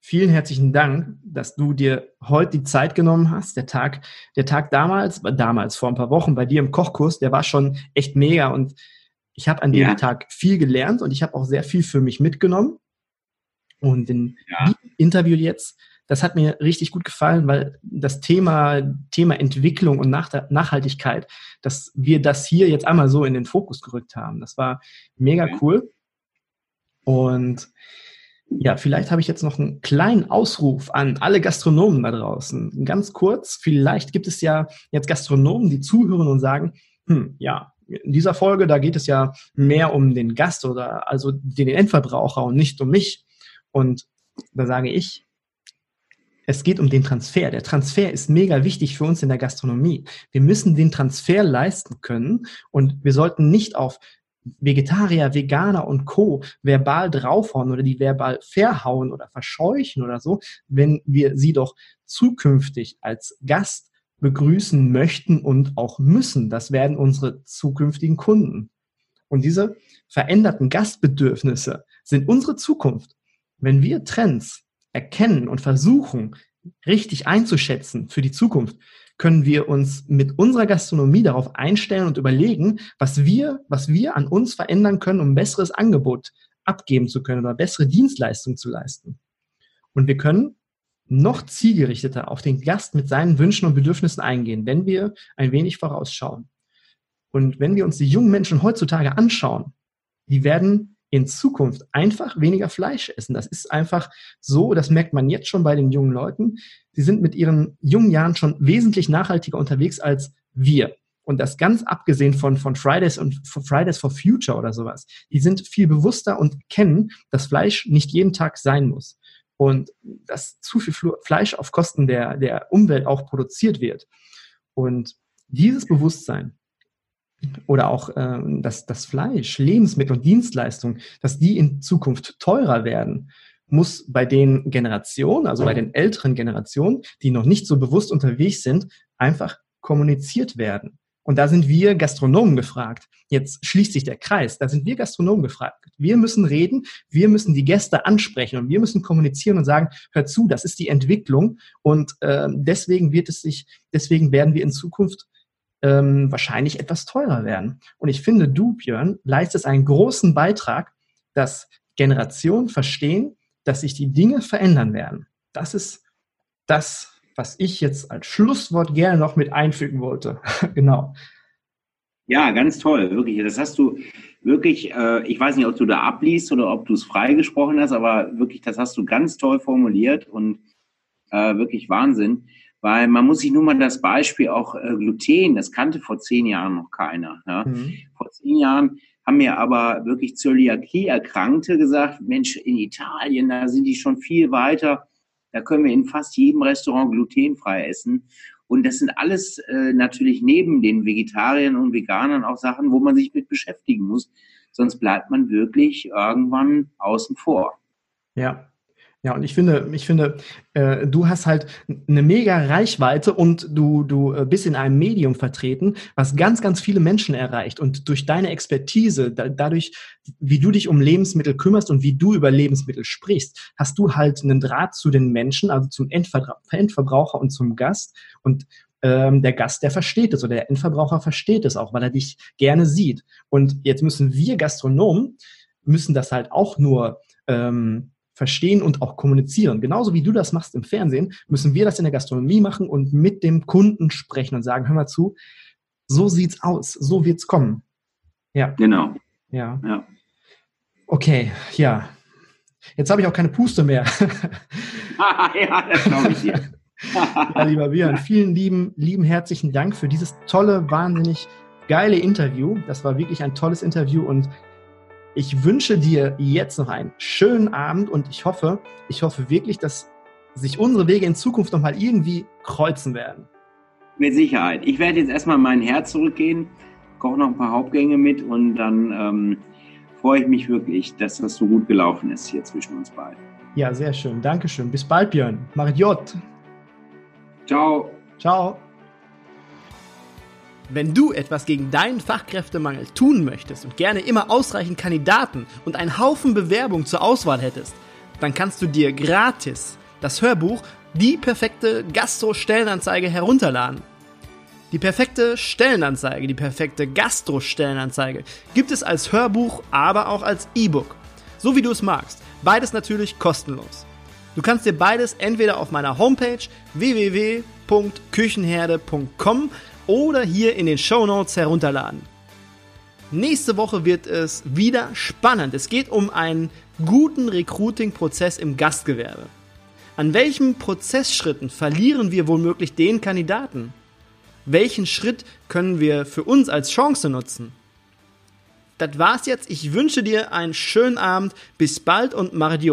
vielen herzlichen Dank, dass du dir heute die Zeit genommen hast. Der Tag, der Tag damals, damals vor ein paar Wochen bei dir im Kochkurs, der war schon echt mega und ich habe an dem ja. Tag viel gelernt und ich habe auch sehr viel für mich mitgenommen. Und in ja. Interview jetzt das hat mir richtig gut gefallen, weil das Thema, Thema Entwicklung und Nach Nachhaltigkeit, dass wir das hier jetzt einmal so in den Fokus gerückt haben. Das war mega cool. Und ja, vielleicht habe ich jetzt noch einen kleinen Ausruf an alle Gastronomen da draußen. Ganz kurz, vielleicht gibt es ja jetzt Gastronomen, die zuhören und sagen, hm, ja, in dieser Folge, da geht es ja mehr um den Gast oder also den Endverbraucher und nicht um mich. Und da sage ich, es geht um den Transfer. Der Transfer ist mega wichtig für uns in der Gastronomie. Wir müssen den Transfer leisten können und wir sollten nicht auf Vegetarier, Veganer und Co. verbal draufhauen oder die verbal verhauen oder verscheuchen oder so, wenn wir sie doch zukünftig als Gast begrüßen möchten und auch müssen. Das werden unsere zukünftigen Kunden. Und diese veränderten Gastbedürfnisse sind unsere Zukunft. Wenn wir Trends erkennen und versuchen, richtig einzuschätzen für die Zukunft, können wir uns mit unserer Gastronomie darauf einstellen und überlegen, was wir, was wir an uns verändern können, um ein besseres Angebot abgeben zu können oder bessere Dienstleistungen zu leisten. Und wir können noch zielgerichteter auf den Gast mit seinen Wünschen und Bedürfnissen eingehen, wenn wir ein wenig vorausschauen. Und wenn wir uns die jungen Menschen heutzutage anschauen, die werden in Zukunft einfach weniger Fleisch essen. Das ist einfach so, das merkt man jetzt schon bei den jungen Leuten. Sie sind mit ihren jungen Jahren schon wesentlich nachhaltiger unterwegs als wir. Und das ganz abgesehen von, von Fridays und Fridays for Future oder sowas. Die sind viel bewusster und kennen, dass Fleisch nicht jeden Tag sein muss. Und dass zu viel Fleisch auf Kosten der, der Umwelt auch produziert wird. Und dieses Bewusstsein, oder auch äh, das, das Fleisch, Lebensmittel und Dienstleistungen, dass die in Zukunft teurer werden, muss bei den Generationen, also bei den älteren Generationen, die noch nicht so bewusst unterwegs sind, einfach kommuniziert werden. Und da sind wir Gastronomen gefragt. Jetzt schließt sich der Kreis. Da sind wir Gastronomen gefragt. Wir müssen reden, wir müssen die Gäste ansprechen und wir müssen kommunizieren und sagen, hör zu, das ist die Entwicklung und äh, deswegen wird es sich, deswegen werden wir in Zukunft ähm, wahrscheinlich etwas teurer werden. Und ich finde, du, Björn, leistest einen großen Beitrag, dass Generationen verstehen, dass sich die Dinge verändern werden. Das ist das, was ich jetzt als Schlusswort gerne noch mit einfügen wollte. genau. Ja, ganz toll, wirklich. Das hast du wirklich, äh, ich weiß nicht, ob du da abliest oder ob du es freigesprochen hast, aber wirklich, das hast du ganz toll formuliert und äh, wirklich Wahnsinn. Weil man muss sich nur mal das Beispiel auch äh, Gluten, das kannte vor zehn Jahren noch keiner. Ja? Mhm. Vor zehn Jahren haben mir aber wirklich Zöliakie-Erkrankte gesagt, Mensch, in Italien, da sind die schon viel weiter. Da können wir in fast jedem Restaurant glutenfrei essen. Und das sind alles äh, natürlich neben den Vegetariern und Veganern auch Sachen, wo man sich mit beschäftigen muss. Sonst bleibt man wirklich irgendwann außen vor. Ja, ja, und ich finde, ich finde, äh, du hast halt eine mega Reichweite und du, du äh, bist in einem Medium vertreten, was ganz, ganz viele Menschen erreicht. Und durch deine Expertise, da, dadurch, wie du dich um Lebensmittel kümmerst und wie du über Lebensmittel sprichst, hast du halt einen Draht zu den Menschen, also zum Endver Endverbraucher und zum Gast. Und ähm, der Gast, der versteht es oder der Endverbraucher versteht es auch, weil er dich gerne sieht. Und jetzt müssen wir Gastronomen, müssen das halt auch nur ähm, verstehen und auch kommunizieren. Genauso wie du das machst im Fernsehen, müssen wir das in der Gastronomie machen und mit dem Kunden sprechen und sagen, hör mal zu, so sieht's aus, so wird's kommen. Ja. Genau. Ja. ja. Okay, ja. Jetzt habe ich auch keine Puste mehr. ja, das glaube ich dir. ja, lieber Björn, vielen lieben, lieben herzlichen Dank für dieses tolle, wahnsinnig geile Interview. Das war wirklich ein tolles Interview und ich wünsche dir jetzt noch einen schönen Abend und ich hoffe, ich hoffe wirklich, dass sich unsere Wege in Zukunft nochmal irgendwie kreuzen werden. Mit Sicherheit. Ich werde jetzt erstmal mein Herz zurückgehen, koche noch ein paar Hauptgänge mit und dann ähm, freue ich mich wirklich, dass das so gut gelaufen ist hier zwischen uns beiden. Ja, sehr schön. Dankeschön. Bis bald, Björn. Mariot. Ciao. Ciao. Wenn du etwas gegen deinen Fachkräftemangel tun möchtest und gerne immer ausreichend Kandidaten und einen Haufen Bewerbungen zur Auswahl hättest, dann kannst du dir gratis das Hörbuch Die perfekte Gastro-Stellenanzeige herunterladen. Die perfekte Stellenanzeige, die perfekte Gastro-Stellenanzeige gibt es als Hörbuch, aber auch als E-Book. So wie du es magst. Beides natürlich kostenlos. Du kannst dir beides entweder auf meiner Homepage www.küchenherde.com oder hier in den Show Notes herunterladen. Nächste Woche wird es wieder spannend. Es geht um einen guten Recruiting-Prozess im Gastgewerbe. An welchen Prozessschritten verlieren wir womöglich den Kandidaten? Welchen Schritt können wir für uns als Chance nutzen? Das war's jetzt. Ich wünsche dir einen schönen Abend. Bis bald und Mardio.